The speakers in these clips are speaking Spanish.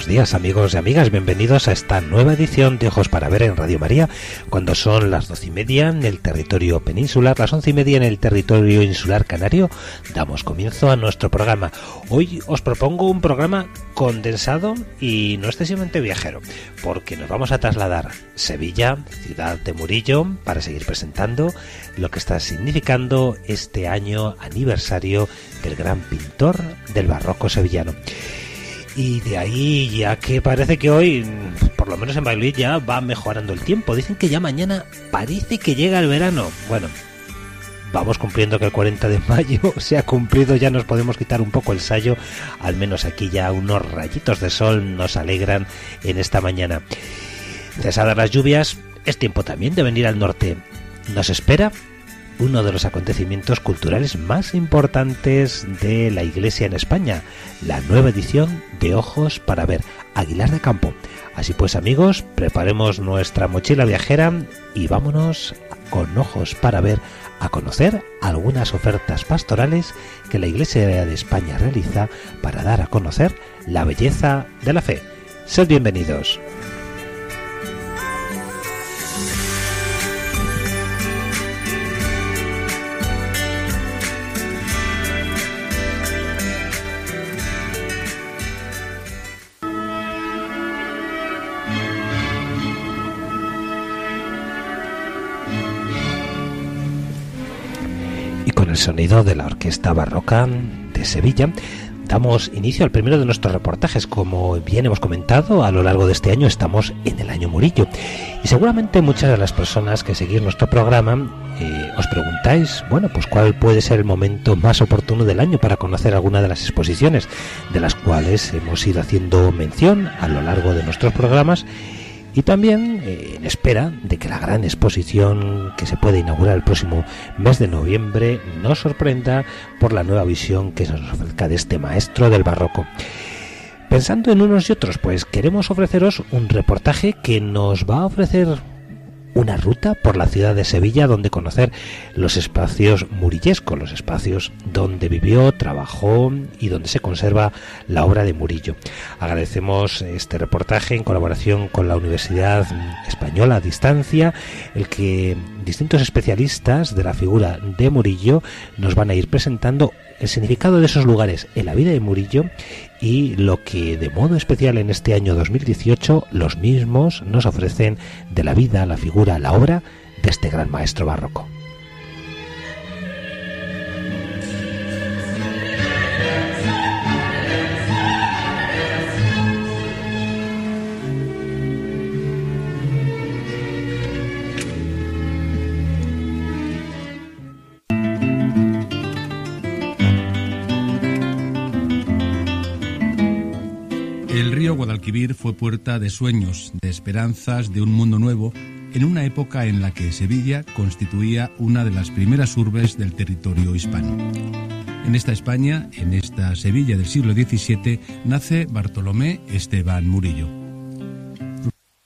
Buenos días amigos y amigas, bienvenidos a esta nueva edición de Ojos para Ver en Radio María, cuando son las doce y media en el territorio peninsular, las once y media en el territorio insular canario, damos comienzo a nuestro programa. Hoy os propongo un programa condensado y no excesivamente viajero, porque nos vamos a trasladar Sevilla, ciudad de Murillo, para seguir presentando lo que está significando este año aniversario del gran pintor del barroco sevillano. Y de ahí, ya que parece que hoy, por lo menos en Valladolid, ya va mejorando el tiempo. Dicen que ya mañana parece que llega el verano. Bueno, vamos cumpliendo que el 40 de mayo se ha cumplido, ya nos podemos quitar un poco el sallo. Al menos aquí ya unos rayitos de sol nos alegran en esta mañana. Cesadas las lluvias, es tiempo también de venir al norte. Nos espera uno de los acontecimientos culturales más importantes de la Iglesia en España, la nueva edición de Ojos para ver Aguilar de Campo. Así pues amigos, preparemos nuestra mochila viajera y vámonos con ojos para ver a conocer algunas ofertas pastorales que la Iglesia de España realiza para dar a conocer la belleza de la fe. Sed bienvenidos. Sonido de la Orquesta Barroca de Sevilla, damos inicio al primero de nuestros reportajes. Como bien hemos comentado, a lo largo de este año estamos en el año Murillo. Y seguramente muchas de las personas que seguís nuestro programa eh, os preguntáis, bueno, pues cuál puede ser el momento más oportuno del año para conocer alguna de las exposiciones de las cuales hemos ido haciendo mención a lo largo de nuestros programas y también eh, en espera de que la gran exposición que se puede inaugurar el próximo mes de noviembre nos sorprenda por la nueva visión que se nos ofrezca de este maestro del barroco. Pensando en unos y otros, pues queremos ofreceros un reportaje que nos va a ofrecer una ruta por la ciudad de Sevilla donde conocer los espacios murillescos, los espacios donde vivió, trabajó y donde se conserva la obra de Murillo. Agradecemos este reportaje en colaboración con la Universidad Española a Distancia, el que distintos especialistas de la figura de Murillo nos van a ir presentando el significado de esos lugares en la vida de Murillo y lo que de modo especial en este año 2018 los mismos nos ofrecen de la vida, la figura, la obra de este gran maestro barroco. Guadalquivir fue puerta de sueños, de esperanzas, de un mundo nuevo, en una época en la que Sevilla constituía una de las primeras urbes del territorio hispano. En esta España, en esta Sevilla del siglo XVII, nace Bartolomé Esteban Murillo.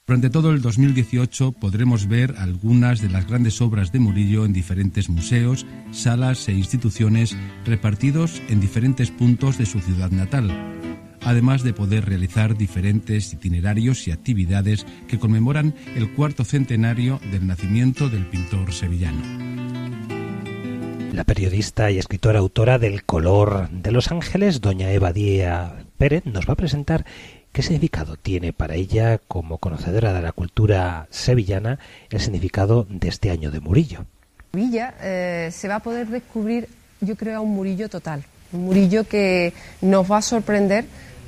Durante todo el 2018 podremos ver algunas de las grandes obras de Murillo en diferentes museos, salas e instituciones repartidos en diferentes puntos de su ciudad natal además de poder realizar diferentes itinerarios y actividades que conmemoran el cuarto centenario del nacimiento del pintor sevillano. La periodista y escritora autora del Color de los Ángeles, doña Eva Díaz Pérez, nos va a presentar qué significado tiene para ella, como conocedora de la cultura sevillana, el significado de este año de Murillo. Sevilla eh, se va a poder descubrir, yo creo, a un Murillo total, un Murillo que nos va a sorprender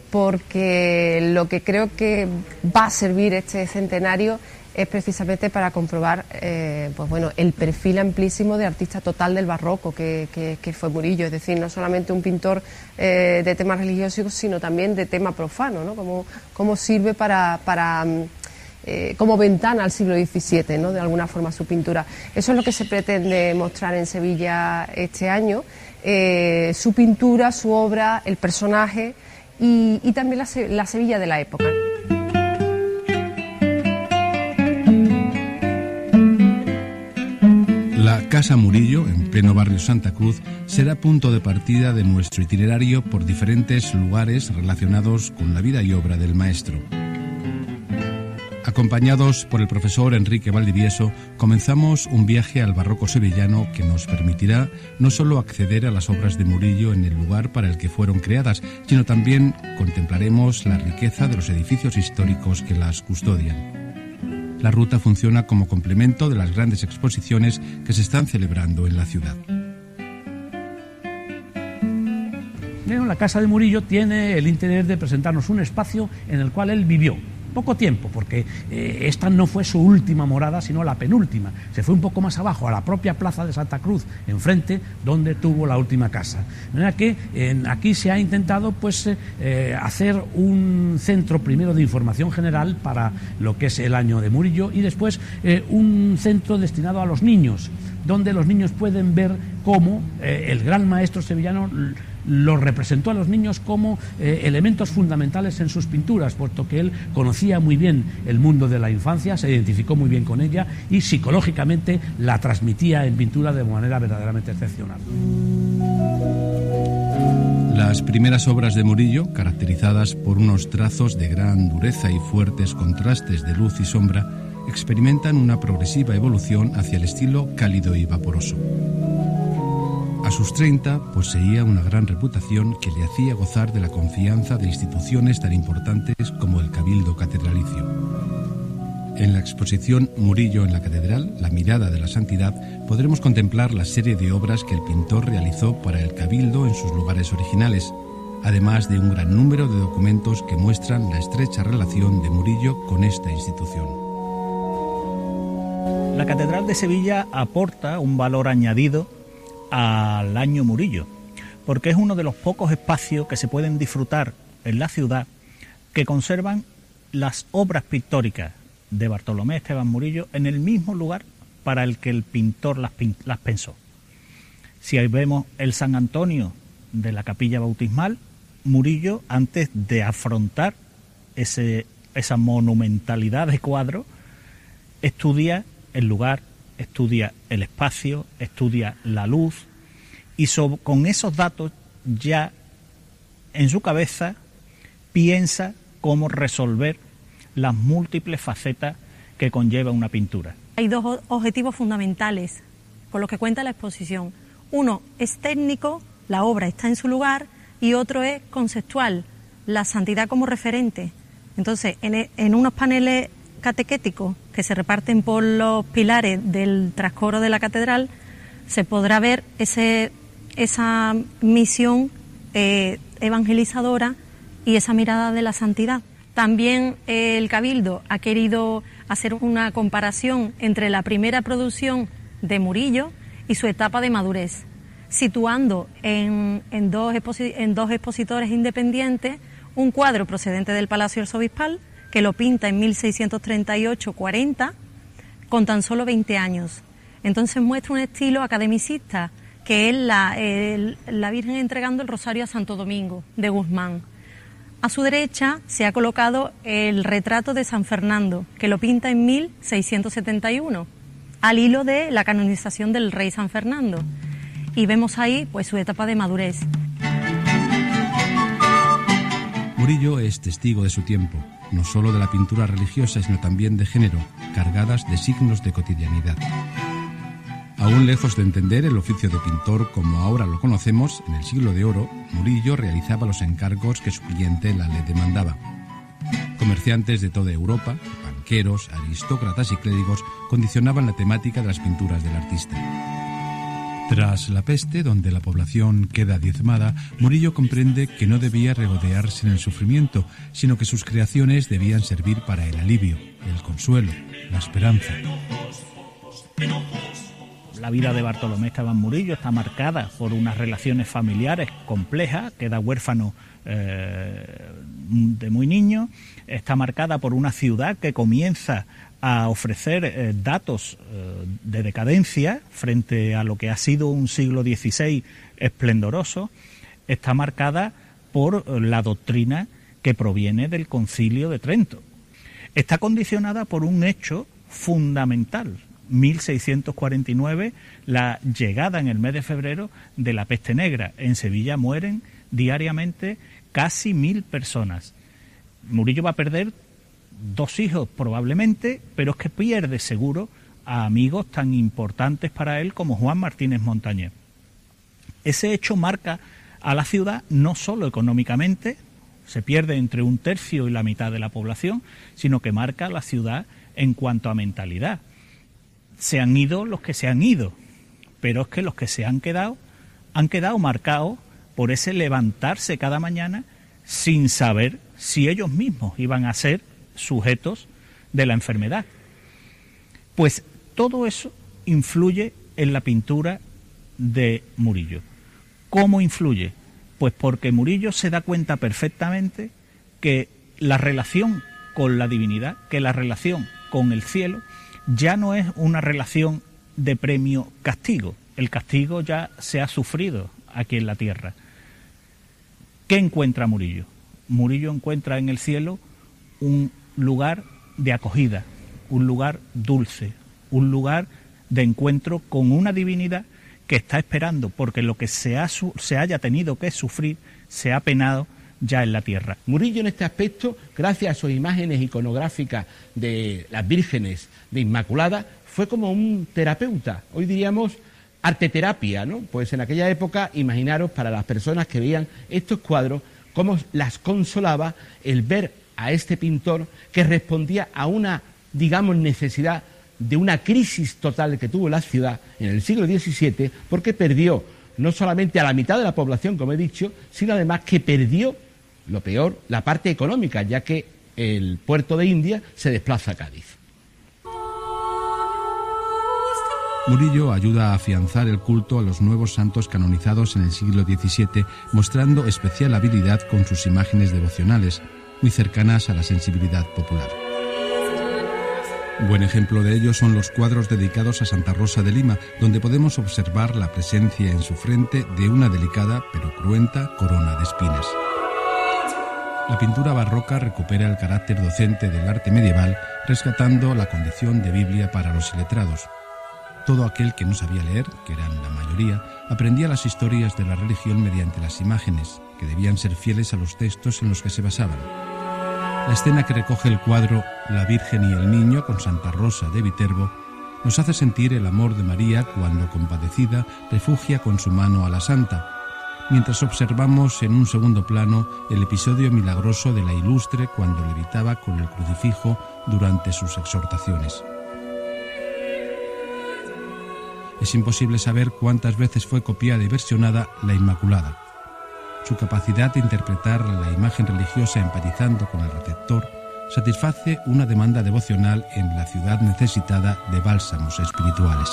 porque lo que creo que va a servir este centenario es precisamente para comprobar eh, pues bueno, el perfil amplísimo de artista total del barroco que, fue Murillo, es decir, no solamente un pintor eh, de temas religiosos, sino también de tema profano, ¿no? Como, cómo sirve para, para mm, eh, como ventana al siglo XVII, ¿no? de alguna forma su pintura. Eso es lo que se pretende mostrar en Sevilla este año, su pintura, su obra, el personaje y, también la, Sevilla de la época. La Casa Murillo, en pleno barrio Santa Cruz, será punto de partida de nuestro itinerario por diferentes lugares relacionados con la vida y obra del maestro. Acompañados por el profesor Enrique Valdivieso, comenzamos un viaje al barroco sevillano que nos permitirá no solo acceder a las obras de Murillo en el lugar para el que fueron creadas, sino también contemplaremos la riqueza de los edificios históricos que las custodian. La ruta funciona como complemento de las grandes exposiciones que se están celebrando en la ciudad. la Casa de Murillo tiene el interés de presentarnos un espacio en el cual él vivió, poco tiempo, porque eh, esta no fue su última morada, sino la penúltima. Se fue un poco más abajo, a la propia plaza de Santa Cruz, enfrente, donde tuvo la última casa. De manera que aquí se ha intentado pues, eh, eh, hacer un centro primero de información general para lo que es el año de Murillo y después un centro destinado a los niños, donde los niños pueden ver cómo el gran maestro sevillano lo representó a los niños como eh, elementos fundamentales en sus pinturas, puesto que él conocía muy bien el mundo de la infancia, se identificó muy bien con ella y psicológicamente la transmitía en pintura de manera verdaderamente excepcional. Las primeras obras de Murillo, caracterizadas por unos trazos de gran dureza y fuertes contrastes de luz y sombra, experimentan una progresiva evolución hacia el estilo cálido y vaporoso. A sus 30 poseía una gran reputación que le hacía gozar de la confianza de instituciones tan importantes como el Cabildo Catedralicio. En la exposición Murillo en la Catedral, La mirada de la santidad, podremos contemplar la serie de obras que el pintor realizó para el Cabildo en sus lugares originales, además de un gran número de documentos que muestran la estrecha relación de Murillo con esta institución. La Catedral de Sevilla aporta un valor añadido al año Murillo, porque es uno de los pocos espacios que se pueden disfrutar en la ciudad que conservan las obras pictóricas de Bartolomé Esteban Murillo en el mismo lugar para el que el pintor las, las pensó. Si ahí vemos el San Antonio de la capilla bautismal, Murillo, antes de afrontar ese, esa monumentalidad de cuadro, estudia el lugar estudia el espacio, estudia la luz y con esos datos ya en su cabeza piensa cómo resolver las múltiples facetas que conlleva una pintura. Hay dos objetivos fundamentales con los que cuenta la exposición. Uno es técnico, la obra está en su lugar, y otro es conceptual, la santidad como referente. Entonces, en, e, en unos paneles catequéticos que se reparten por los pilares del trascoro de la catedral, se podrá ver ese, esa misión eh, evangelizadora y esa mirada de la santidad. También eh, el Cabildo ha querido hacer una comparación entre la primera producción de Murillo y su etapa de madurez, situando en, en, dos, en dos expositores independientes un cuadro procedente del Palacio Arzobispal que lo pinta en 1638-40 con tan solo 20 años. Entonces muestra un estilo academicista que es la, la Virgen entregando el rosario a Santo Domingo de Guzmán. A su derecha se ha colocado el retrato de San Fernando, que lo pinta en 1671, al hilo de la canonización del rey San Fernando. Y vemos ahí pues su etapa de madurez. Murillo es testigo de su tiempo no solo de la pintura religiosa, sino también de género, cargadas de signos de cotidianidad. Aún lejos de entender el oficio de pintor como ahora lo conocemos, en el siglo de oro, Murillo realizaba los encargos que su cliente la le demandaba. Comerciantes de toda Europa, banqueros, aristócratas y clérigos condicionaban la temática de las pinturas del artista. Tras la peste, donde la población queda diezmada, Murillo comprende que no debía regodearse en el sufrimiento, sino que sus creaciones debían servir para el alivio, el consuelo, la esperanza. La vida de Bartolomé Esteban Murillo está marcada por unas relaciones familiares complejas, queda huérfano eh, de muy niño, está marcada por una ciudad que comienza a ofrecer eh, datos eh, de decadencia frente a lo que ha sido un siglo XVI esplendoroso, está marcada por eh, la doctrina que proviene del concilio de Trento. Está condicionada por un hecho fundamental, 1649, la llegada en el mes de febrero de la peste negra. En Sevilla mueren diariamente casi mil personas. Murillo va a perder dos hijos probablemente, pero es que pierde seguro a amigos tan importantes para él como Juan Martínez Montañés. Ese hecho marca a la ciudad no solo económicamente, se pierde entre un tercio y la mitad de la población, sino que marca a la ciudad en cuanto a mentalidad. Se han ido los que se han ido, pero es que los que se han quedado han quedado marcados por ese levantarse cada mañana sin saber si ellos mismos iban a ser sujetos de la enfermedad. Pues todo eso influye en la pintura de Murillo. ¿Cómo influye? Pues porque Murillo se da cuenta perfectamente que la relación con la divinidad, que la relación con el cielo, ya no es una relación de premio-castigo. El castigo ya se ha sufrido aquí en la tierra. ¿Qué encuentra Murillo? Murillo encuentra en el cielo un lugar de acogida, un lugar dulce, un lugar de encuentro con una divinidad que está esperando porque lo que se, ha, se haya tenido que sufrir se ha penado ya en la tierra. Murillo en este aspecto, gracias a sus imágenes iconográficas de las vírgenes de Inmaculada, fue como un terapeuta, hoy diríamos arteterapia, ¿no? Pues en aquella época, imaginaros para las personas que veían estos cuadros, cómo las consolaba el ver a este pintor que respondía a una, digamos, necesidad de una crisis total que tuvo la ciudad en el siglo XVII, porque perdió no solamente a la mitad de la población, como he dicho, sino además que perdió, lo peor, la parte económica, ya que el puerto de India se desplaza a Cádiz. Murillo ayuda a afianzar el culto a los nuevos santos canonizados en el siglo XVII, mostrando especial habilidad con sus imágenes devocionales, muy cercanas a la sensibilidad popular. Buen ejemplo de ello son los cuadros dedicados a Santa Rosa de Lima, donde podemos observar la presencia en su frente de una delicada pero cruenta corona de espinas. La pintura barroca recupera el carácter docente del arte medieval, rescatando la condición de Biblia para los iletrados. Todo aquel que no sabía leer, que eran la mayoría, aprendía las historias de la religión mediante las imágenes, que debían ser fieles a los textos en los que se basaban. La escena que recoge el cuadro La Virgen y el Niño con Santa Rosa de Viterbo nos hace sentir el amor de María cuando, compadecida, refugia con su mano a la Santa, mientras observamos en un segundo plano el episodio milagroso de la ilustre cuando levitaba con el crucifijo durante sus exhortaciones. Es imposible saber cuántas veces fue copiada y versionada la Inmaculada. Su capacidad de interpretar la imagen religiosa empatizando con el receptor satisface una demanda devocional en la ciudad necesitada de bálsamos espirituales.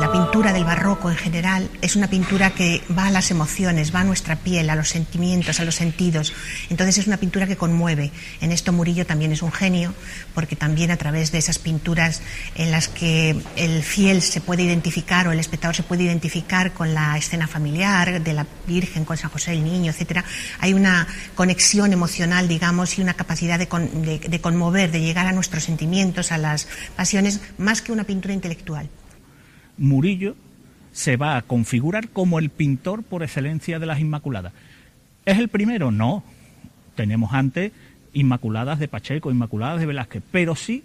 La pintura del barroco en general es una pintura que va a las emociones, va a nuestra piel, a los sentimientos, a los sentidos. Entonces es una pintura que conmueve. En esto Murillo también es un genio, porque también a través de esas pinturas en las que el fiel se puede identificar o el espectador se puede identificar con la escena familiar de la Virgen, con San José el Niño, etcétera, hay una conexión emocional, digamos, y una capacidad de, de conmover, de llegar a nuestros sentimientos, a las pasiones, más que una pintura intelectual. Murillo se va a configurar como el pintor por excelencia de las Inmaculadas. ¿Es el primero? No. Tenemos antes Inmaculadas de Pacheco, Inmaculadas de Velázquez, pero sí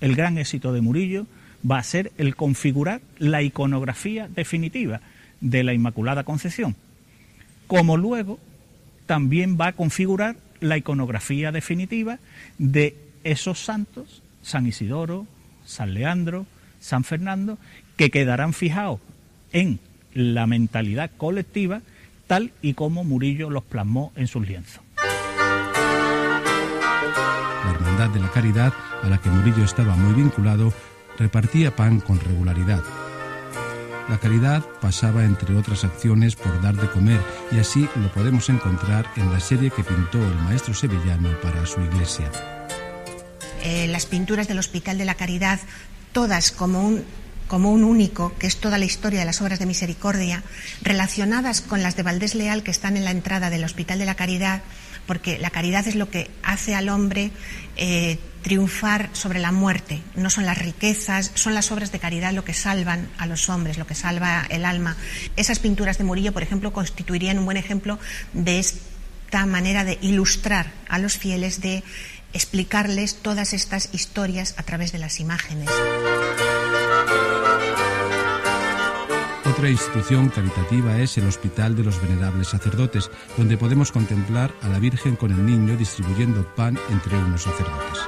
el gran éxito de Murillo va a ser el configurar la iconografía definitiva de la Inmaculada Concepción, como luego también va a configurar la iconografía definitiva de esos santos, San Isidoro, San Leandro, San Fernando que quedarán fijados en la mentalidad colectiva tal y como Murillo los plasmó en sus lienzos. La Hermandad de la Caridad, a la que Murillo estaba muy vinculado, repartía pan con regularidad. La caridad pasaba, entre otras acciones, por dar de comer, y así lo podemos encontrar en la serie que pintó el maestro sevillano para su iglesia. Eh, las pinturas del Hospital de la Caridad, todas como un como un único, que es toda la historia de las obras de misericordia, relacionadas con las de Valdés Leal que están en la entrada del Hospital de la Caridad, porque la caridad es lo que hace al hombre eh, triunfar sobre la muerte. No son las riquezas, son las obras de caridad lo que salvan a los hombres, lo que salva el alma. Esas pinturas de Murillo, por ejemplo, constituirían un buen ejemplo de esta manera de ilustrar a los fieles, de explicarles todas estas historias a través de las imágenes. Otra institución caritativa es el Hospital de los Venerables Sacerdotes, donde podemos contemplar a la Virgen con el niño distribuyendo pan entre unos sacerdotes.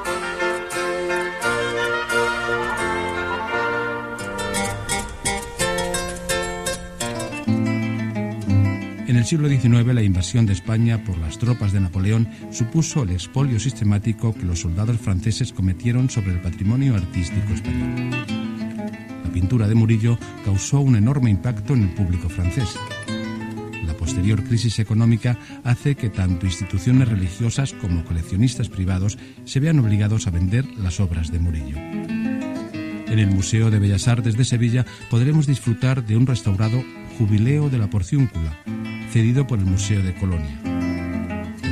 En el siglo XIX, la invasión de España por las tropas de Napoleón supuso el expolio sistemático que los soldados franceses cometieron sobre el patrimonio artístico español pintura de Murillo causó un enorme impacto en el público francés. La posterior crisis económica hace que tanto instituciones religiosas como coleccionistas privados se vean obligados a vender las obras de Murillo. En el Museo de Bellas Artes de Sevilla podremos disfrutar de un restaurado Jubileo de la Porciúncula, cedido por el Museo de Colonia.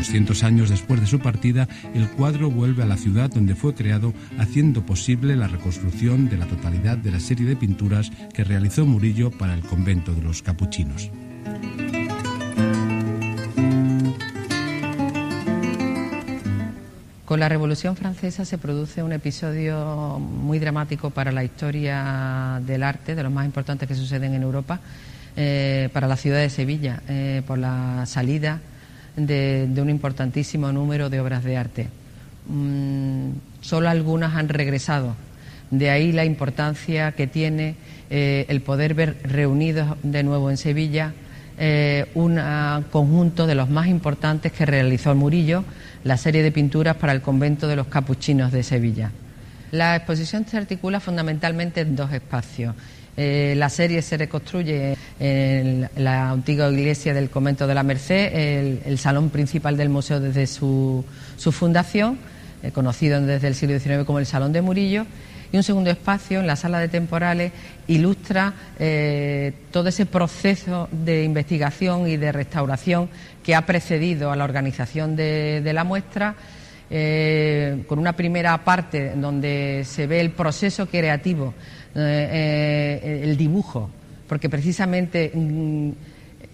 200 años después de su partida, el cuadro vuelve a la ciudad donde fue creado, haciendo posible la reconstrucción de la totalidad de la serie de pinturas que realizó Murillo para el convento de los capuchinos. Con la Revolución Francesa se produce un episodio muy dramático para la historia del arte, de los más importantes que suceden en Europa, eh, para la ciudad de Sevilla, eh, por la salida de, un importantísimo número de obras de arte. Mm, solo algunas han regresado. De ahí la importancia que tiene eh, el poder ver reunidos de nuevo en Sevilla eh, un conjunto de los más importantes que realizó Murillo, la serie de pinturas para el convento de los capuchinos de Sevilla. La exposición se articula fundamentalmente en dos espacios. Eh, la serie se reconstruye en la antigua iglesia del convento de la Merced, el, salón principal del museo desde su, fundación, eh, conocido desde el siglo XIX como el Salón de Murillo, y un segundo espacio en la sala de temporales ilustra eh, todo ese proceso de investigación y de restauración que ha precedido a la organización de, la muestra. con una primera parte donde se ve el proceso creativo eh, eh, el dibujo, porque precisamente mm,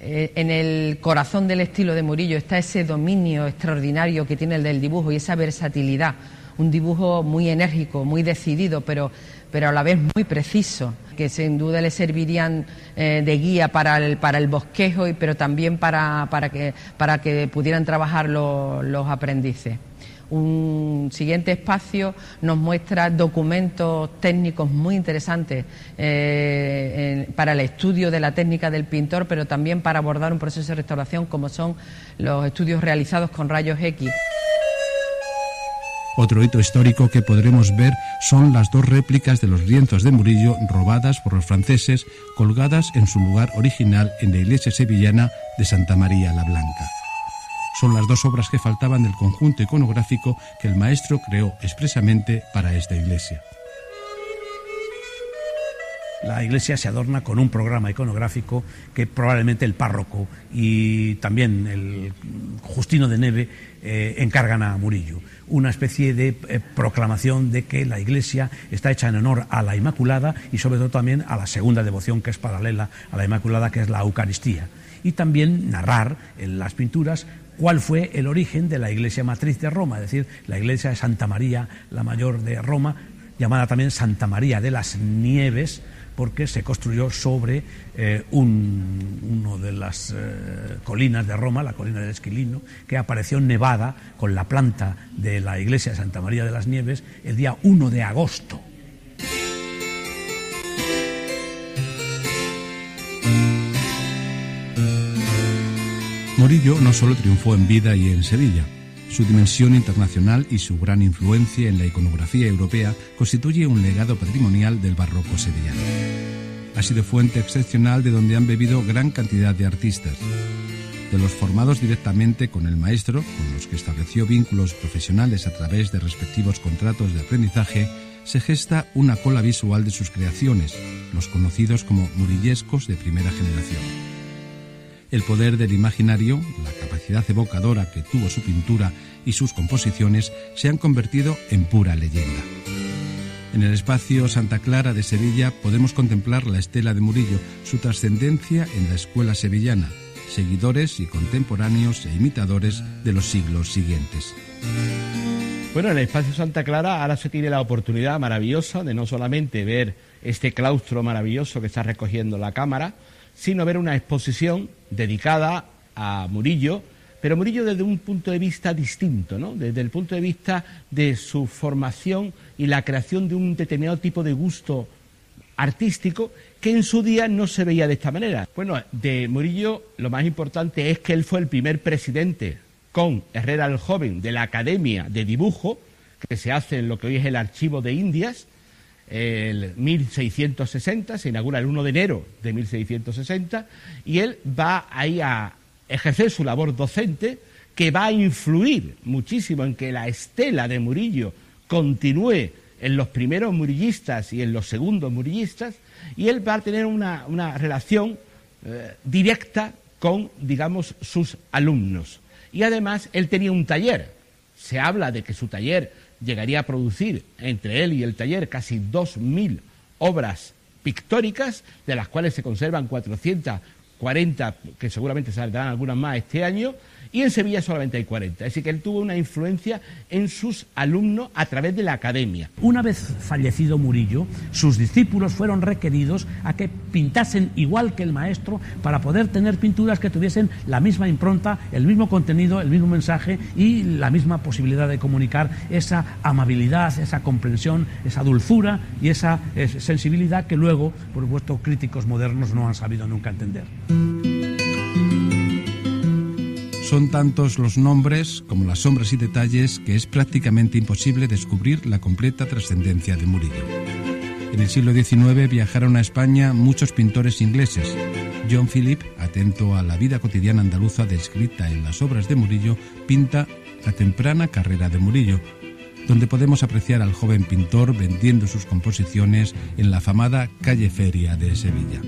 eh, en el corazón del estilo de Murillo está ese dominio extraordinario que tiene el del dibujo y esa versatilidad, un dibujo muy enérgico, muy decidido, pero, pero a la vez muy preciso, que sin duda le servirían de guía para el, para el bosquejo, y, pero también para, para, que, para que pudieran trabajar los aprendices. Un siguiente espacio nos muestra documentos técnicos muy interesantes eh, para el estudio de la técnica del pintor, pero también para abordar un proceso de restauración como son los estudios realizados con rayos X. Otro hito histórico que podremos ver son las dos réplicas de los lienzos de Murillo robadas por los franceses, colgadas en su lugar original en la iglesia sevillana de Santa María la Blanca son las dos obras que faltaban del conjunto iconográfico que el maestro creó expresamente para esta iglesia. La iglesia se adorna con un programa iconográfico que probablemente el párroco y también el Justino de Neve eh, encargan a Murillo. Una especie de eh, proclamación de que la iglesia está hecha en honor a la Inmaculada y sobre todo también a la segunda devoción que es paralela a la Inmaculada, que es la Eucaristía. Y también narrar en las pinturas cuál fue el origen de la iglesia matriz de Roma, es decir, la iglesia de Santa María, la mayor de Roma, llamada también Santa María de las Nieves, porque se construyó sobre eh, una de las eh, colinas de Roma, la colina del Esquilino, que apareció nevada con la planta de la iglesia de Santa María de las Nieves el día 1 de agosto Murillo no solo triunfó en vida y en Sevilla, su dimensión internacional y su gran influencia en la iconografía europea constituye un legado patrimonial del barroco sevillano. Ha sido fuente excepcional de donde han bebido gran cantidad de artistas. De los formados directamente con el maestro, con los que estableció vínculos profesionales a través de respectivos contratos de aprendizaje, se gesta una cola visual de sus creaciones, los conocidos como murillescos de primera generación. El poder del imaginario, la capacidad evocadora que tuvo su pintura y sus composiciones se han convertido en pura leyenda. En el espacio Santa Clara de Sevilla podemos contemplar la estela de Murillo, su trascendencia en la escuela sevillana, seguidores y contemporáneos e imitadores de los siglos siguientes. Bueno, en el espacio Santa Clara ahora se tiene la oportunidad maravillosa de no solamente ver este claustro maravilloso que está recogiendo la cámara, sino ver una exposición dedicada a Murillo, pero Murillo desde un punto de vista distinto, ¿no? desde el punto de vista de su formación y la creación de un determinado tipo de gusto artístico que en su día no se veía de esta manera. Bueno, de Murillo lo más importante es que él fue el primer presidente con Herrera el Joven de la Academia de Dibujo, que se hace en lo que hoy es el Archivo de Indias, el 1660, se inaugura el 1 de enero de 1660, y él va ahí a ejercer su labor docente, que va a influir muchísimo en que la estela de Murillo continúe en los primeros murillistas y en los segundos murillistas, y él va a tener una, relación eh, directa con, digamos, sus alumnos. Y además él tenía un taller. Se habla de que su taller llegaría a producir entre él y el taller casi 2.000 obras pictóricas, de las cuales se conservan 440, que seguramente saldrán algunas más este año, y en Sevilla solamente hay 40. Es decir, que él tuvo una influencia en sus alumnos a través de la academia. Una vez fallecido Murillo, sus discípulos fueron requeridos a que pintasen igual que el maestro para poder tener pinturas que tuviesen la misma impronta, el mismo contenido, el mismo mensaje y la misma posibilidad de comunicar esa amabilidad, esa comprensión, esa dulzura y esa eh, sensibilidad que luego, por supuesto, críticos modernos no han sabido nunca entender. Son tantos los nombres como las sombras y detalles que es prácticamente imposible descubrir la completa trascendencia de Murillo. En el siglo XIX viajaron a España muchos pintores ingleses. John Philip, atento a la vida cotidiana andaluza descrita en las obras de Murillo, pinta la temprana carrera de Murillo, donde podemos apreciar al joven pintor vendiendo sus composiciones en la afamada calle Feria de Sevilla.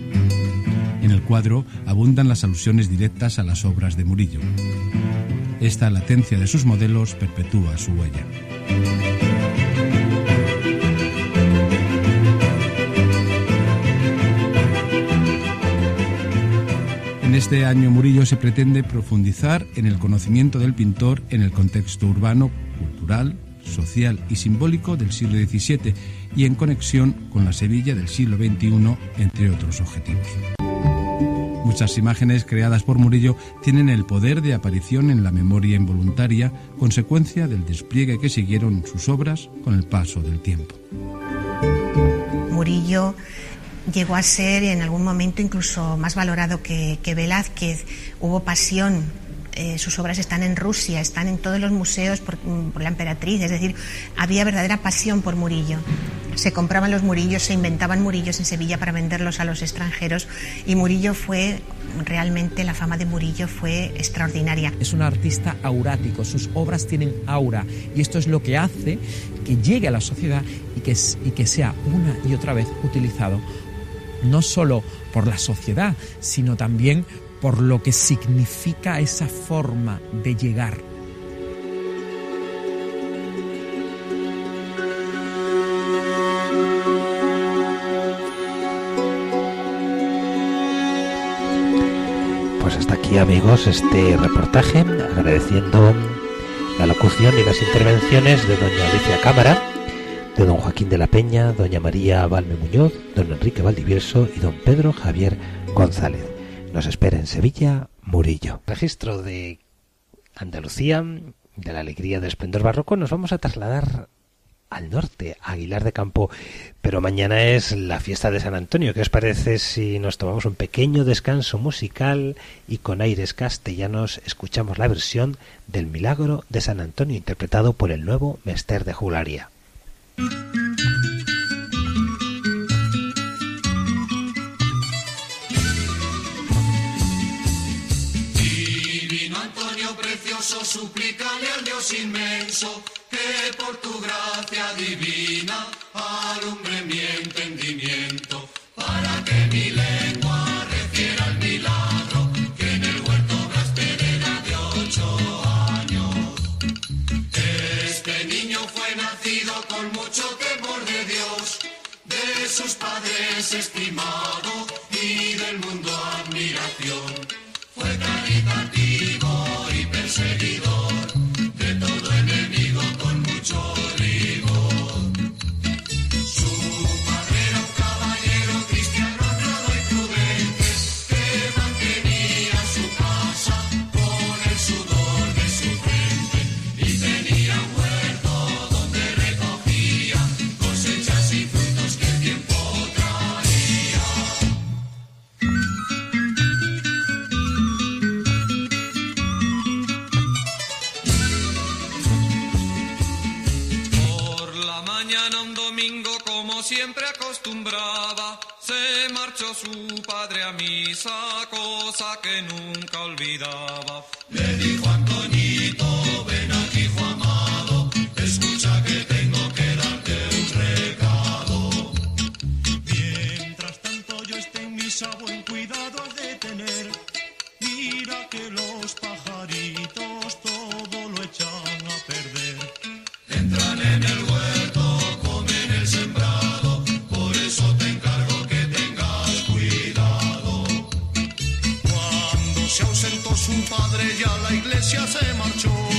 En el cuadro abundan las alusiones directas a las obras de Murillo. Esta latencia de sus modelos perpetúa su huella. En este año Murillo se pretende profundizar en el conocimiento del pintor en el contexto urbano, cultural, social y simbólico del siglo XVII y en conexión con la Sevilla del siglo XXI, entre otros objetivos. Muchas imágenes creadas por Murillo tienen el poder de aparición en la memoria involuntaria, consecuencia del despliegue que siguieron sus obras con el paso del tiempo. Murillo llegó a ser en algún momento incluso más valorado que, Velázquez. Hubo pasión eh, sus obras están en Rusia, están en todos los museos por, la emperatriz, es decir, había verdadera pasión por Murillo. Se compraban los Murillos, se inventaban Murillos en Sevilla para venderlos a los extranjeros y Murillo fue, realmente la fama de Murillo fue extraordinaria. Es un artista aurático, sus obras tienen aura y esto es lo que hace que llegue a la sociedad y que, y que sea una y otra vez utilizado no solo por la sociedad, sino también por lo que significa esa forma de llegar. Pues hasta aquí amigos este reportaje, agradeciendo la locución y las intervenciones de doña Alicia Cámara, de don Joaquín de la Peña, doña María Valme Muñoz, don Enrique Valdivieso y don Pedro Javier González. Nos espera en Sevilla Murillo. Registro de Andalucía, de la alegría del esplendor barroco, nos vamos a trasladar al norte, Aguilar de Campo. Pero mañana es la fiesta de San Antonio. ¿Qué os parece si nos tomamos un pequeño descanso musical y con aires castellanos escuchamos la versión del Milagro de San Antonio interpretado por el nuevo Mester de Jularia? Antonio precioso, suplícale al Dios inmenso por tu gracia divina alumbre mi entendimiento, para que mi lengua refiera el milagro que en el huerto Blas Pereda de ocho años. Este niño fue nacido con mucho temor de Dios, de sus padres estimado. su padre a misa, cosa que nunca olvidaba. Le dijo ella la iglesia se marchó.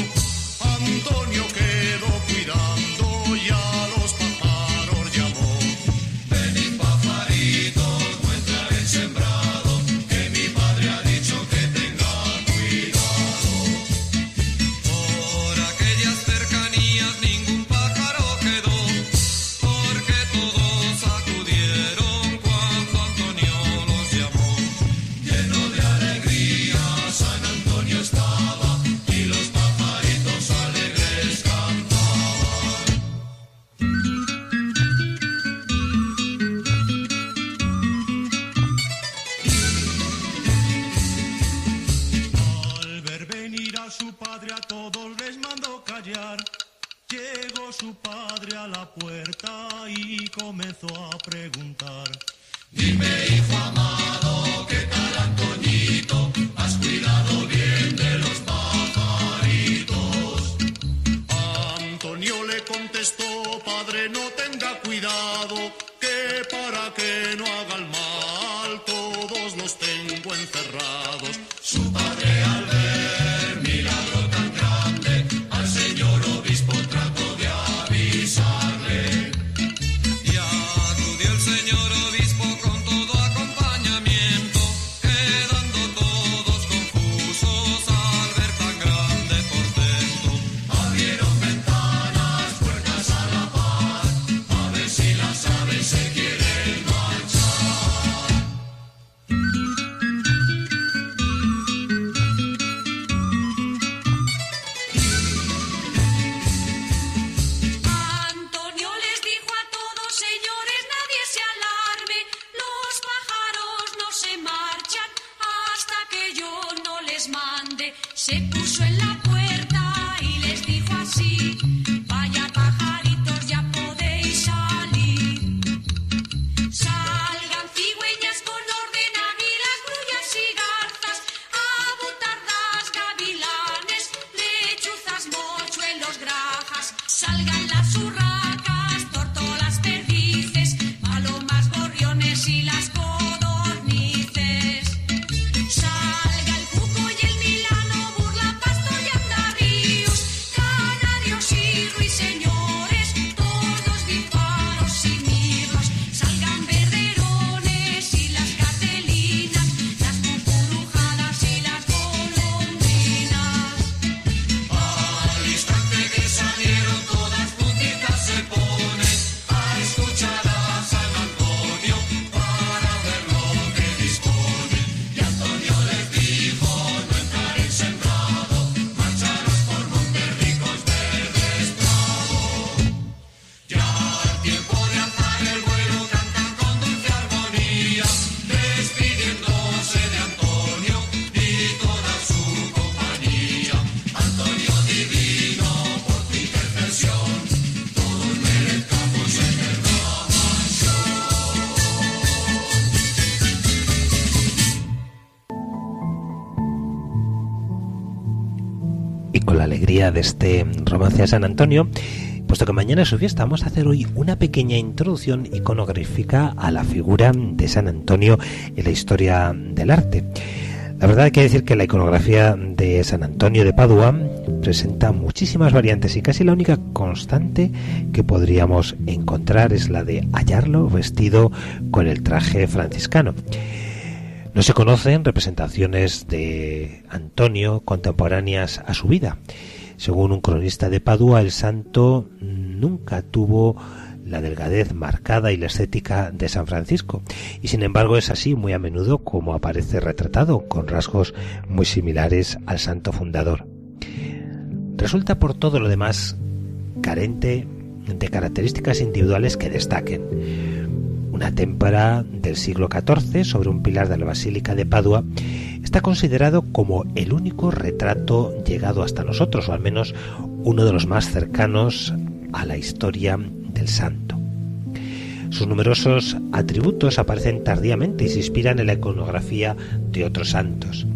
se puso en la. De este romance a San Antonio, puesto que mañana es su fiesta, vamos a hacer hoy una pequeña introducción iconográfica a la figura de San Antonio en la historia del arte. La verdad hay que decir que la iconografía de San Antonio de Padua presenta muchísimas variantes y casi la única constante que podríamos encontrar es la de hallarlo vestido con el traje franciscano. No se conocen representaciones de Antonio contemporáneas a su vida. Según un cronista de Padua, el santo nunca tuvo la delgadez marcada y la estética de San Francisco, y sin embargo es así muy a menudo como aparece retratado, con rasgos muy similares al santo fundador. Resulta por todo lo demás carente de características individuales que destaquen. Una témpara del siglo XIV sobre un pilar de la Basílica de Padua está considerado como el único retrato llegado hasta nosotros, o al menos uno de los más cercanos a la historia del santo. Sus numerosos atributos aparecen tardíamente y se inspiran en la iconografía de otros santos.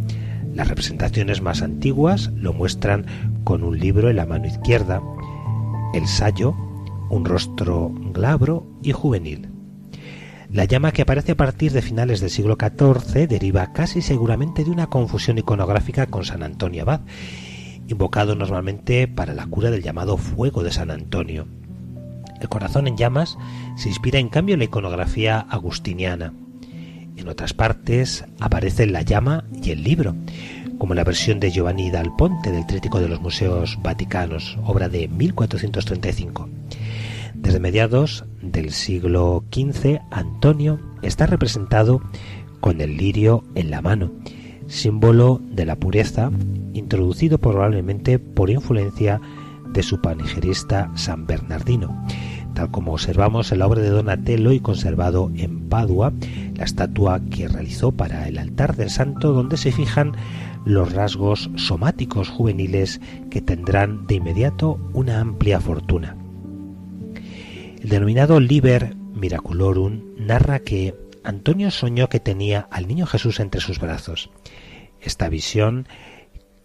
Las representaciones más antiguas lo muestran con un libro en la mano izquierda, el sayo, un rostro glabro y juvenil. La llama que aparece a partir de finales del siglo XIV deriva casi seguramente de una confusión iconográfica con San Antonio Abad, invocado normalmente para la cura del llamado fuego de San Antonio. El corazón en llamas se inspira en cambio en la iconografía agustiniana. En otras partes aparecen la llama y el libro, como la versión de Giovanni dal Ponte del Trítico de los Museos Vaticanos, obra de 1435. Desde mediados del siglo XV, Antonio está representado con el lirio en la mano, símbolo de la pureza, introducido probablemente por influencia de su panegirista San Bernardino tal como observamos en la obra de Donatello y conservado en Padua, la estatua que realizó para el altar del santo donde se fijan los rasgos somáticos juveniles que tendrán de inmediato una amplia fortuna. El denominado Liber Miraculorum narra que Antonio soñó que tenía al niño Jesús entre sus brazos. Esta visión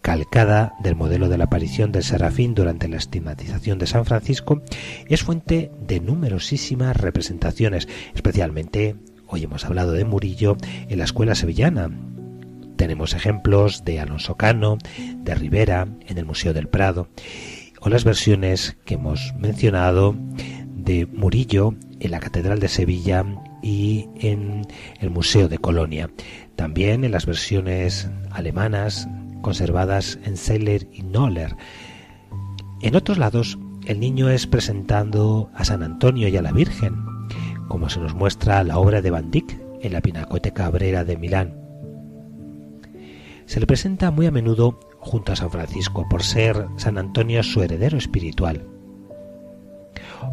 calcada del modelo de la aparición del serafín durante la estigmatización de San Francisco, es fuente de numerosísimas representaciones, especialmente, hoy hemos hablado de Murillo, en la escuela sevillana. Tenemos ejemplos de Alonso Cano, de Rivera, en el Museo del Prado, o las versiones que hemos mencionado de Murillo en la Catedral de Sevilla y en el Museo de Colonia. También en las versiones alemanas conservadas en Seiler y Noller. En otros lados, el niño es presentando a San Antonio y a la Virgen, como se nos muestra la obra de Van Dyck en la Pinacoteca Cabrera de Milán. Se le presenta muy a menudo junto a San Francisco por ser San Antonio su heredero espiritual,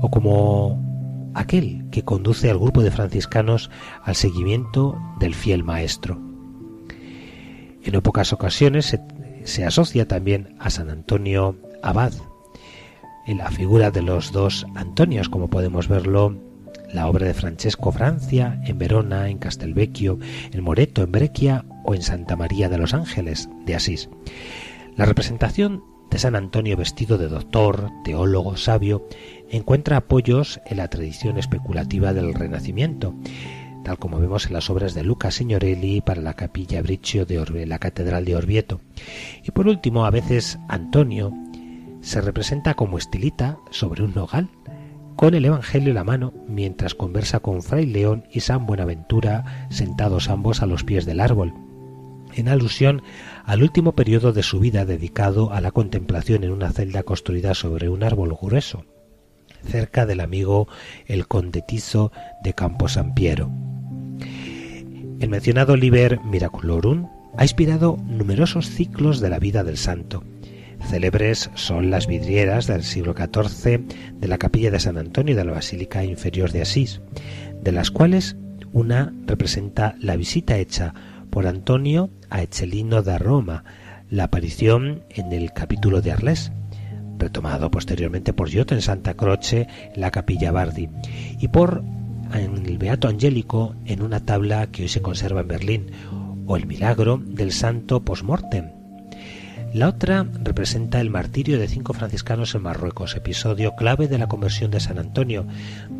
o como aquel que conduce al grupo de franciscanos al seguimiento del fiel maestro. En pocas ocasiones se, asocia también a San Antonio Abad, en la figura de los dos Antonios, como podemos verlo la obra de Francesco Francia en Verona, en Castelvecchio, en Moreto, en Breccia o en Santa María de los Ángeles de Asís. La representación de San Antonio vestido de doctor, teólogo, sabio, encuentra apoyos en la tradición especulativa del Renacimiento, tal como vemos en las obras de Luca Signorelli para la capilla Briccio de la Catedral de Orvieto. Y por último, a veces Antonio se representa como estilita sobre un nogal, con el Evangelio en la mano, mientras conversa con Fray León y San Buenaventura, sentados ambos a los pies del árbol, en alusión al último periodo de su vida dedicado a la contemplación en una celda construida sobre un árbol grueso, cerca del amigo el condetizo de Campo. El mencionado Liber Miraculorum ha inspirado numerosos ciclos de la vida del santo. Célebres son las vidrieras del siglo XIV de la capilla de San Antonio de la Basílica Inferior de Asís, de las cuales una representa la visita hecha por Antonio a da Roma, la aparición en el capítulo de Arles, retomado posteriormente por Giotto en Santa Croce, la capilla Bardi, y por el Beato Angélico en una tabla que hoy se conserva en Berlín, o el milagro del santo postmortem. La otra representa el martirio de cinco franciscanos en Marruecos, episodio clave de la conversión de San Antonio,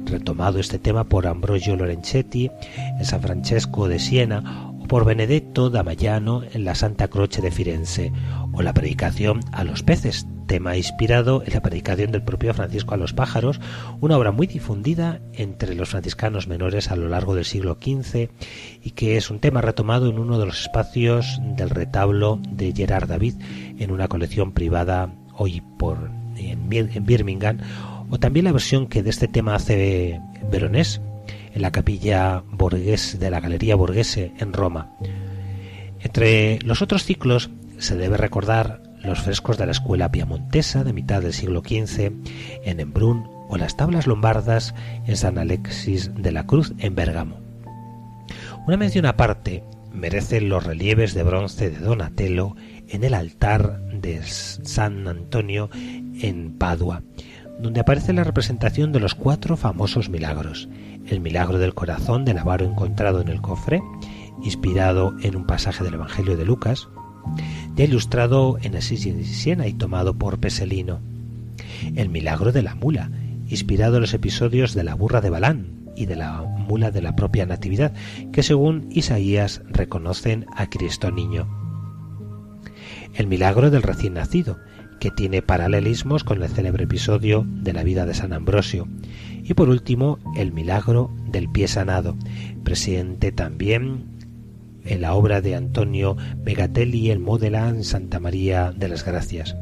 retomado este tema por Ambrogio Lorenzetti en San Francesco de Siena por Benedetto Damagliano en la Santa Croce de Firenze, o la predicación a los peces, tema inspirado en la predicación del propio Francisco a los pájaros, una obra muy difundida entre los franciscanos menores a lo largo del siglo XV y que es un tema retomado en uno de los espacios del retablo de Gerard David en una colección privada hoy por en, Birmingham o también la versión que de este tema hace Veronés en la capilla Borghese de la Galería Borghese en Roma. Entre los otros ciclos se debe recordar los frescos de la escuela piamontesa de mitad del siglo XV en Embrun o las tablas lombardas en San Alexis de la Cruz en Bérgamo. Una mención aparte merecen los relieves de bronce de Donatello en el altar de San Antonio en Padua, donde aparece la representación de los cuatro famosos milagros. El milagro del corazón del avaro encontrado en el cofre, inspirado en un pasaje del Evangelio de Lucas, ya ilustrado en Assisi y Siena y tomado por Peselino. El milagro de la mula, inspirado en los episodios de la burra de Balán y de la mula de la propia Natividad, que según Isaías reconocen a Cristo niño. El milagro del recién nacido, que tiene paralelismos con el célebre episodio de la vida de San Ambrosio. Y por último, el milagro del pie sanado, presente también en la obra de Antonio Megatelli en Modelan Santa María de las Gracias.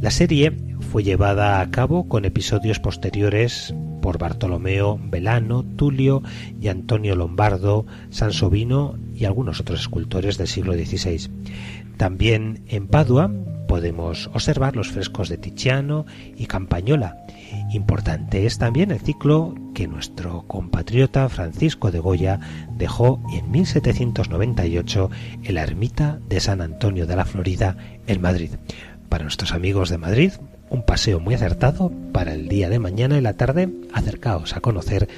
La serie fue llevada a cabo con episodios posteriores por Bartolomeo Velano, Tulio y Antonio Lombardo, Sansovino y algunos otros escultores del siglo XVI. También en Padua podemos observar los frescos de Tiziano y Campañola. Importante es también el ciclo que nuestro compatriota Francisco de Goya dejó en 1798 en la ermita de San Antonio de la Florida en Madrid. Para nuestros amigos de Madrid, un paseo muy acertado para el día de mañana y la tarde. Acercaos a conocer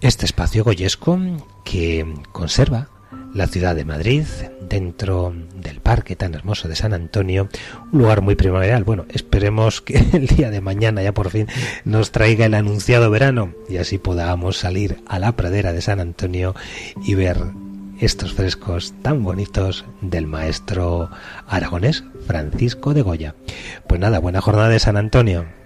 este espacio goyesco que conserva la ciudad de Madrid, dentro del parque tan hermoso de San Antonio, un lugar muy primaveral. Bueno, esperemos que el día de mañana ya por fin nos traiga el anunciado verano y así podamos salir a la pradera de San Antonio y ver estos frescos tan bonitos del maestro aragonés Francisco de Goya. Pues nada, buena jornada de San Antonio.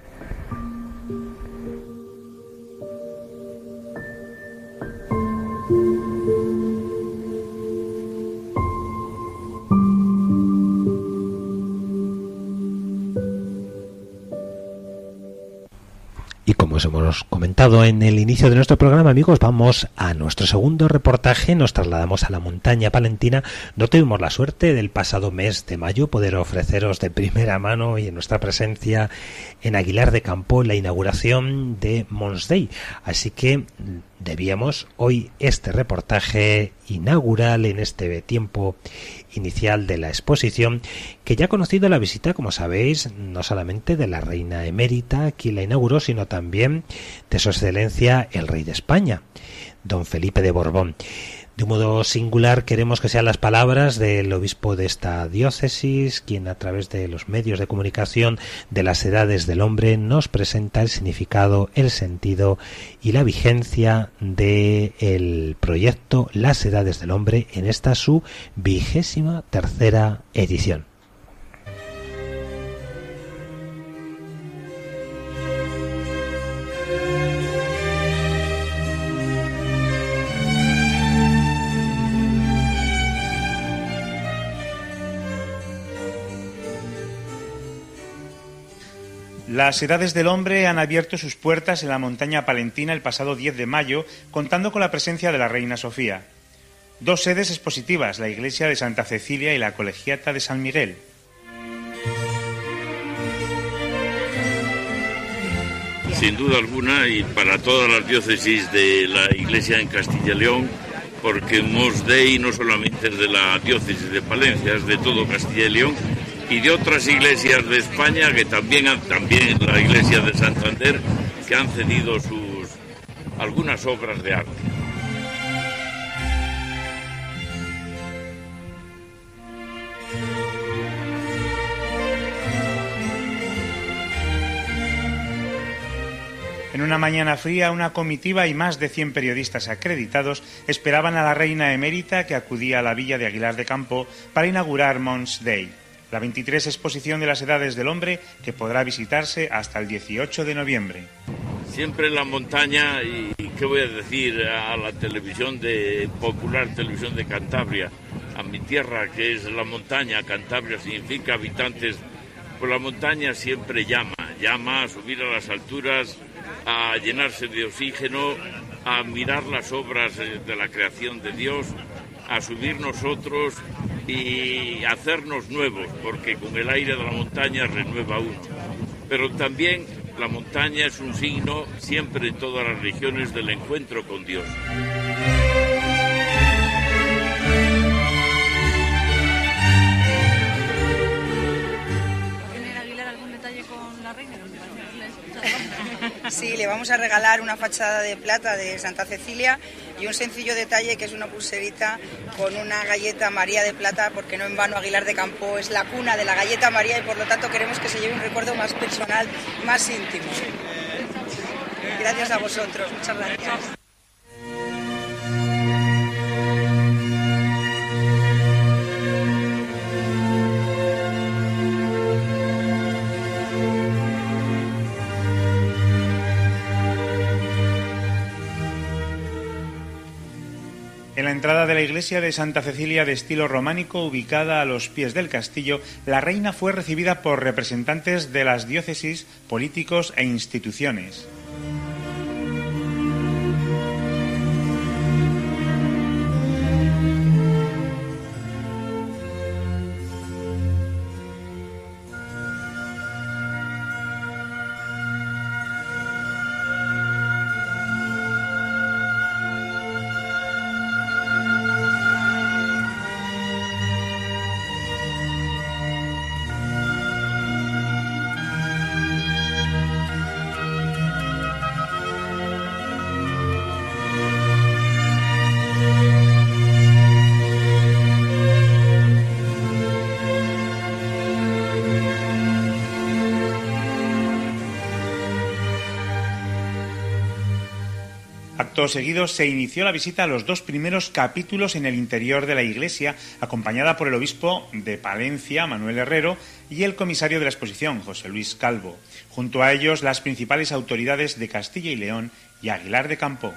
Como os hemos comentado en el inicio de nuestro programa, amigos, vamos a nuestro segundo reportaje. Nos trasladamos a la montaña palentina. No tuvimos la suerte del pasado mes de mayo poder ofreceros de primera mano y en nuestra presencia en Aguilar de Campo la inauguración de Mons Así que debíamos hoy este reportaje inaugural en este tiempo inicial de la exposición, que ya ha conocido la visita, como sabéis, no solamente de la reina emérita, quien la inauguró, sino también de su excelencia el rey de España, don Felipe de Borbón. De un modo singular queremos que sean las palabras del obispo de esta diócesis, quien a través de los medios de comunicación de las edades del hombre nos presenta el significado, el sentido y la vigencia del el proyecto Las edades del hombre en esta su vigésima tercera edición. Las Edades del Hombre han abierto sus puertas en la montaña palentina el pasado 10 de mayo, contando con la presencia de la Reina Sofía. Dos sedes expositivas, la iglesia de Santa Cecilia y la colegiata de San Miguel. Sin duda alguna, y para todas las diócesis de la iglesia en Castilla y León, porque Mos Dei no solamente es de la diócesis de Palencia, es de todo Castilla y León, y de otras iglesias de España que también también la iglesia de Santander que han cedido sus algunas obras de arte. En una mañana fría, una comitiva y más de 100 periodistas acreditados esperaban a la reina emérita que acudía a la villa de Aguilar de Campo para inaugurar Mons Day la 23 exposición de las edades del hombre que podrá visitarse hasta el 18 de noviembre. Siempre en la montaña, y qué voy a decir a la televisión de popular televisión de Cantabria, a mi tierra que es la montaña, Cantabria significa habitantes, pues la montaña siempre llama, llama a subir a las alturas, a llenarse de oxígeno, a mirar las obras eh, de la creación de Dios, a subir nosotros y hacernos nuevos, porque con el aire de la montaña renueva uno. Pero también la montaña es un signo siempre en todas las regiones del encuentro con Dios. Sí, le vamos a regalar una fachada de plata de Santa Cecilia y un sencillo detalle que es una pulserita con una galleta María de plata, porque no en vano Aguilar de Campo es la cuna de la galleta María y por lo tanto queremos que se lleve un recuerdo más personal, más íntimo. Gracias a vosotros, muchas gracias. Entrada de la iglesia de Santa Cecilia de estilo románico, ubicada a los pies del castillo, la reina fue recibida por representantes de las diócesis, políticos e instituciones. Acto seguido se inició la visita a los dos primeros capítulos en el interior de la iglesia, acompañada por el obispo de Palencia, Manuel Herrero, y el comisario de la exposición, José Luis Calvo. Junto a ellos, las principales autoridades de Castilla y León y Aguilar de Campo.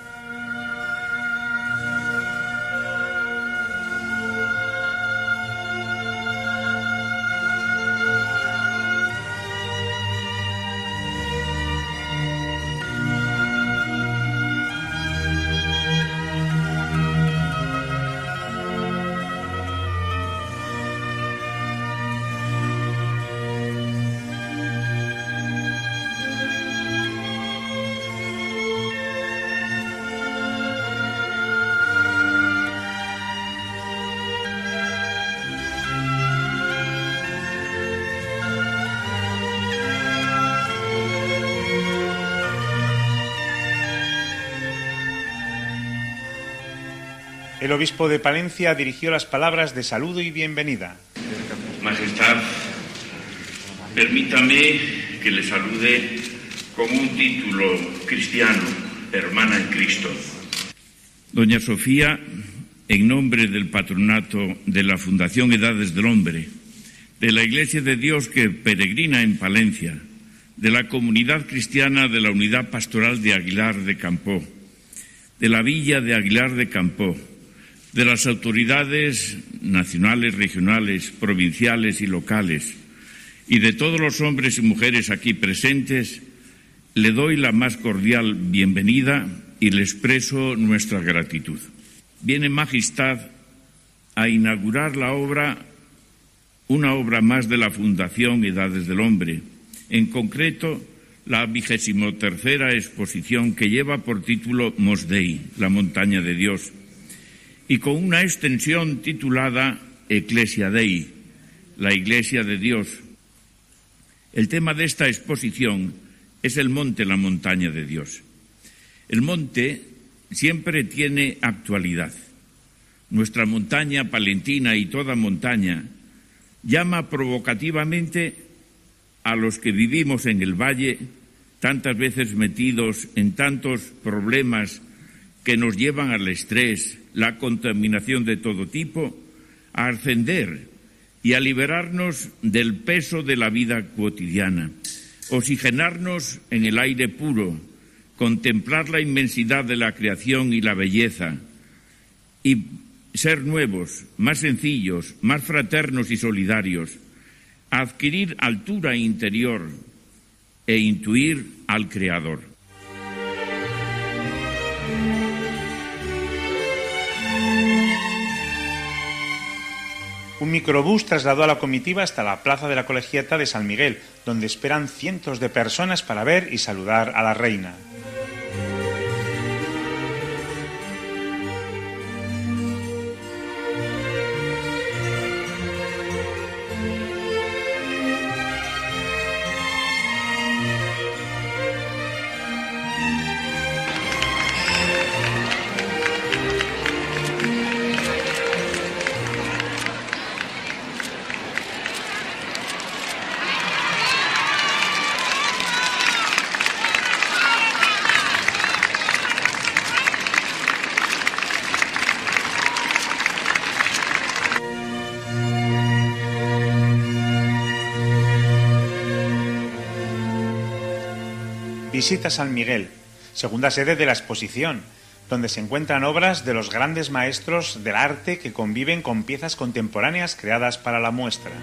Obispo de Palencia dirigió las palabras de saludo y bienvenida. Majestad, permítame que le salude con un título cristiano, hermana en Cristo. Doña Sofía, en nombre del patronato de la Fundación Edades del Hombre, de la Iglesia de Dios que peregrina en Palencia, de la comunidad cristiana de la Unidad Pastoral de Aguilar de Campó, de la Villa de Aguilar de Campó, de las autoridades nacionales, regionales, provinciales y locales, y de todos los hombres y mujeres aquí presentes, le doy la más cordial bienvenida y le expreso nuestra gratitud. Viene Majestad a inaugurar la obra, una obra más de la Fundación Edades del Hombre, en concreto la vigésimo tercera exposición que lleva por título Mosdei, la montaña de Dios, y con una extensión titulada Ecclesia Dei, la Iglesia de Dios. El tema de esta exposición es el monte, la montaña de Dios. El monte siempre tiene actualidad. Nuestra montaña palentina y toda montaña llama provocativamente a los que vivimos en el valle tantas veces metidos en tantos problemas que nos llevan al estrés, la contaminación de todo tipo, a ascender y a liberarnos del peso de la vida cotidiana, oxigenarnos en el aire puro, contemplar la inmensidad de la creación y la belleza, y ser nuevos, más sencillos, más fraternos y solidarios, adquirir altura interior e intuir al Creador. Un microbús trasladó a la comitiva hasta la plaza de la Colegiata de San Miguel, donde esperan cientos de personas para ver y saludar a la reina. Visita San Miguel, segunda sede de la exposición, donde se encuentran obras de los grandes maestros del arte que conviven con piezas contemporáneas creadas para la muestra.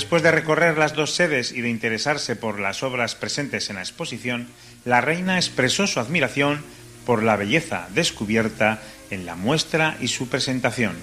Después de recorrer las dos sedes y de interesarse por las obras presentes en la exposición, la reina expresó su admiración por la belleza descubierta en la muestra y su presentación.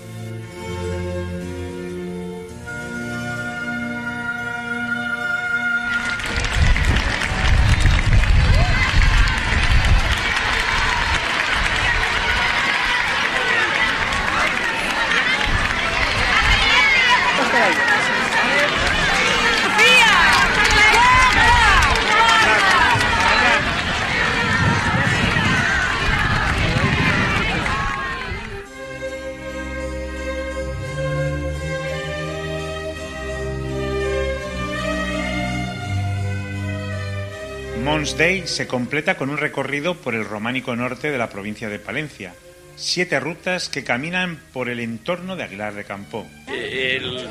Mons Day se completa con un recorrido por el románico norte de la provincia de Palencia. Siete rutas que caminan por el entorno de Aguilar de Campo. El-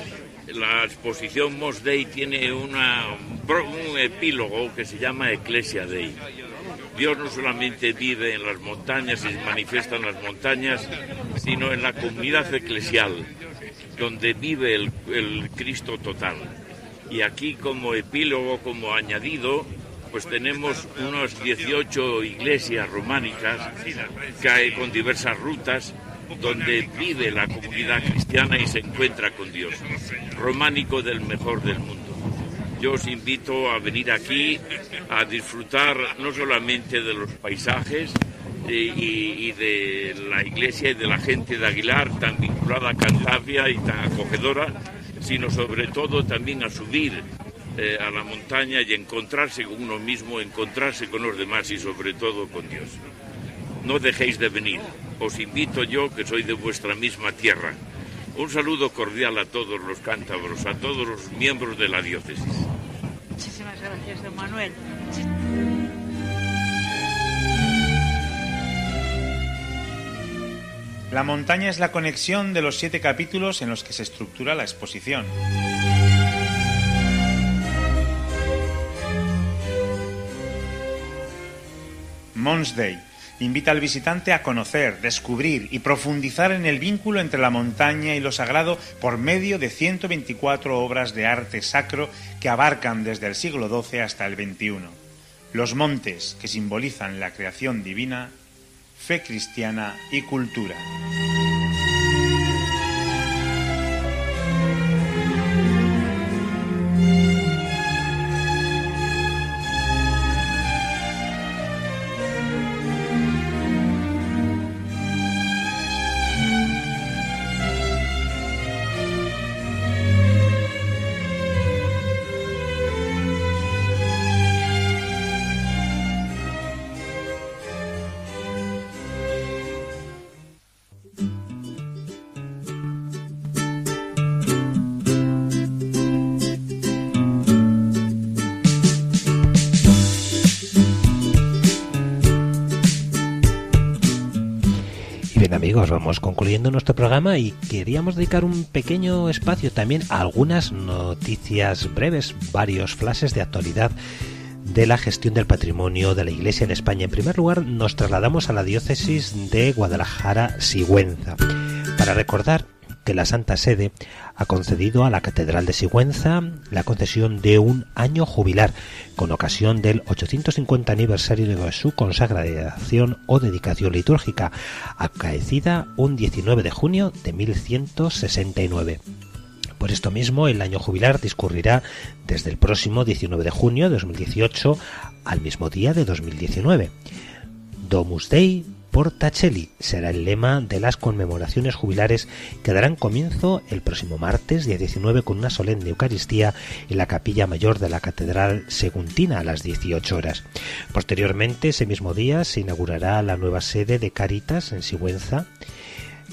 la exposición Mos Dei tiene una- un epílogo que se llama Ecclesia Dei. Dios no solamente vive en las montañas y se manifiesta en las montañas, sino en la comunidad eclesial, donde vive el, el Cristo total. Y aquí como epílogo, como añadido, pues tenemos unas 18 iglesias románicas que con diversas rutas donde vive la comunidad cristiana y se encuentra con Dios. Románico del mejor del mundo. Yo os invito a venir aquí a disfrutar no solamente de los paisajes eh, y, y de la iglesia y de la gente de Aguilar tan vinculada a Cantabria y tan acogedora, sino sobre todo también a subir eh, a la montaña y encontrarse con uno mismo, encontrarse con los demás y sobre todo con Dios. No dejéis de venir. Os invito yo, que soy de vuestra misma tierra. Un saludo cordial a todos los cántabros, a todos los miembros de la diócesis. Muchísimas gracias, don Manuel. La montaña es la conexión de los siete capítulos en los que se estructura la exposición. Mons Day invita al visitante a conocer, descubrir y profundizar en el vínculo entre la montaña y lo sagrado por medio de 124 obras de arte sacro que abarcan desde el siglo XII hasta el XXI. Los montes que simbolizan la creación divina, fe cristiana y cultura. Concluyendo nuestro programa y queríamos dedicar un pequeño espacio también a algunas noticias breves, varios flashes de actualidad de la gestión del patrimonio de la Iglesia en España. En primer lugar, nos trasladamos a la diócesis de Guadalajara-Sigüenza para recordar que la Santa Sede ha concedido a la Catedral de Sigüenza la concesión de un año jubilar con ocasión del 850 aniversario de su consagración o dedicación litúrgica, acaecida un 19 de junio de 1169. Por esto mismo, el año jubilar discurrirá desde el próximo 19 de junio de 2018 al mismo día de 2019. Domus Dei Portacelli será el lema de las conmemoraciones jubilares que darán comienzo el próximo martes, día 19, con una solemne Eucaristía en la capilla mayor de la Catedral Seguntina a las 18 horas. Posteriormente, ese mismo día, se inaugurará la nueva sede de Caritas en Sigüenza,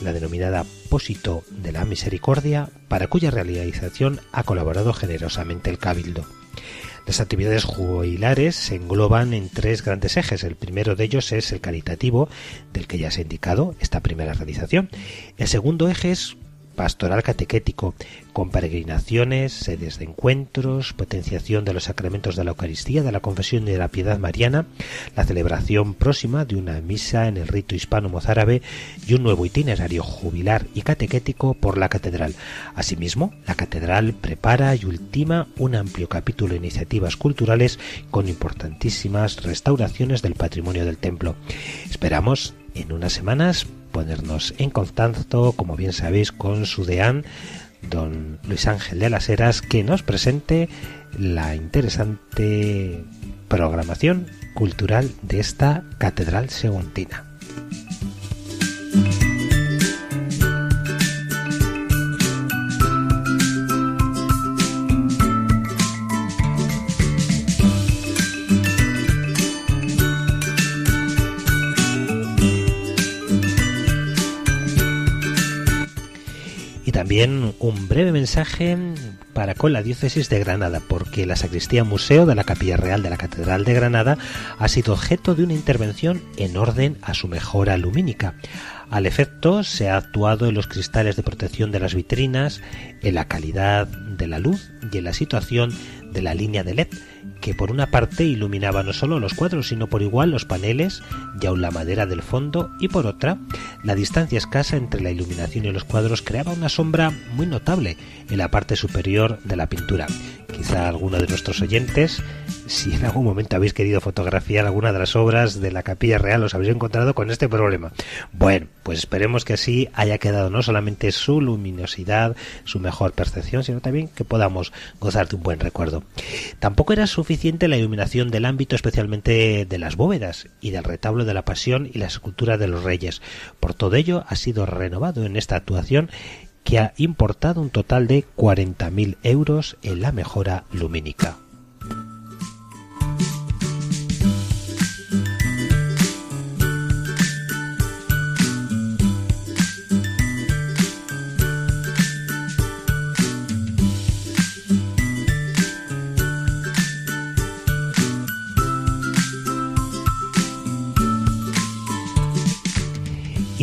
la denominada Pósito de la Misericordia, para cuya realización ha colaborado generosamente el Cabildo. Las actividades jubilares se engloban en tres grandes ejes. El primero de ellos es el caritativo, del que ya se ha indicado esta primera realización. El segundo eje es pastoral catequético, con peregrinaciones, sedes de encuentros, potenciación de los sacramentos de la Eucaristía, de la confesión y de la piedad mariana, la celebración próxima de una misa en el rito hispano-mozárabe y un nuevo itinerario jubilar y catequético por la catedral. Asimismo, la catedral prepara y ultima un amplio capítulo de iniciativas culturales con importantísimas restauraciones del patrimonio del templo. Esperamos en unas semanas ponernos en contacto, como bien sabéis, con su deán, don Luis Ángel de las Heras, que nos presente la interesante programación cultural de esta Catedral Seguntina. También un breve mensaje para con la diócesis de Granada, porque la sacristía museo de la Capilla Real de la Catedral de Granada ha sido objeto de una intervención en orden a su mejora lumínica. Al efecto, se ha actuado en los cristales de protección de las vitrinas, en la calidad de la luz y en la situación de la línea de LED, que por una parte iluminaba no solo los cuadros, sino por igual los paneles y aún la madera del fondo, y por otra, la distancia escasa entre la iluminación y los cuadros creaba una sombra muy notable en la parte superior de la pintura. Quizá alguno de nuestros oyentes, si en algún momento habéis querido fotografiar alguna de las obras de la Capilla Real, os habéis encontrado con este problema. Bueno, pues esperemos que así haya quedado no solamente su luminosidad, su mejor percepción, sino también que podamos gozar de un buen recuerdo. Tampoco era suficiente la iluminación del ámbito, especialmente de las bóvedas y del retablo de la Pasión y la escultura de los Reyes. Por todo ello, ha sido renovado en esta actuación que ha importado un total de 40.000 euros en la mejora lumínica.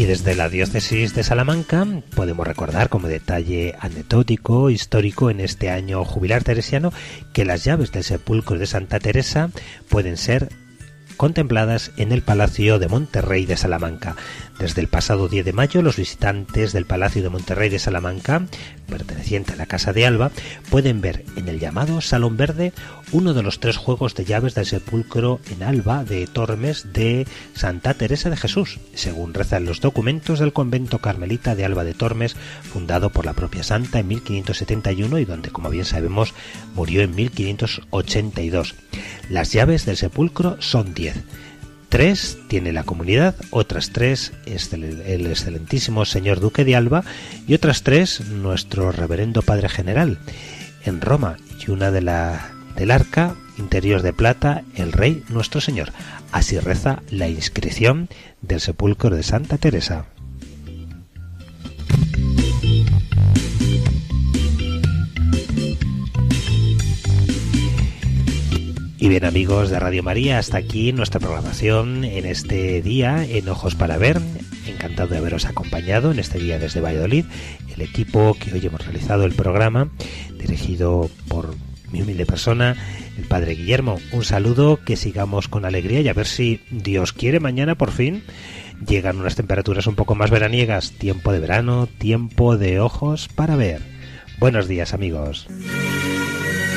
Y desde la diócesis de Salamanca podemos recordar como detalle anecdótico, histórico en este año jubilar teresiano, que las llaves del sepulcro de Santa Teresa pueden ser contempladas en el Palacio de Monterrey de Salamanca. Desde el pasado 10 de mayo, los visitantes del Palacio de Monterrey de Salamanca, perteneciente a la Casa de Alba, pueden ver en el llamado Salón Verde uno de los tres juegos de llaves del sepulcro en Alba de Tormes de Santa Teresa de Jesús, según rezan los documentos del convento carmelita de Alba de Tormes, fundado por la propia santa en 1571 y donde, como bien sabemos, murió en 1582. Las llaves del sepulcro son diez tres tiene la comunidad, otras tres el excelentísimo señor duque de Alba y otras tres nuestro reverendo padre general en Roma y una de la del arca interior de plata el rey nuestro señor. Así reza la inscripción del sepulcro de Santa Teresa. Y bien amigos de Radio María, hasta aquí nuestra programación en este día en Ojos para Ver. Encantado de haberos acompañado en este día desde Valladolid. El equipo que hoy hemos realizado el programa, dirigido por mi humilde persona, el Padre Guillermo. Un saludo, que sigamos con alegría y a ver si Dios quiere mañana por fin llegan unas temperaturas un poco más veraniegas. Tiempo de verano, tiempo de ojos para ver. Buenos días amigos.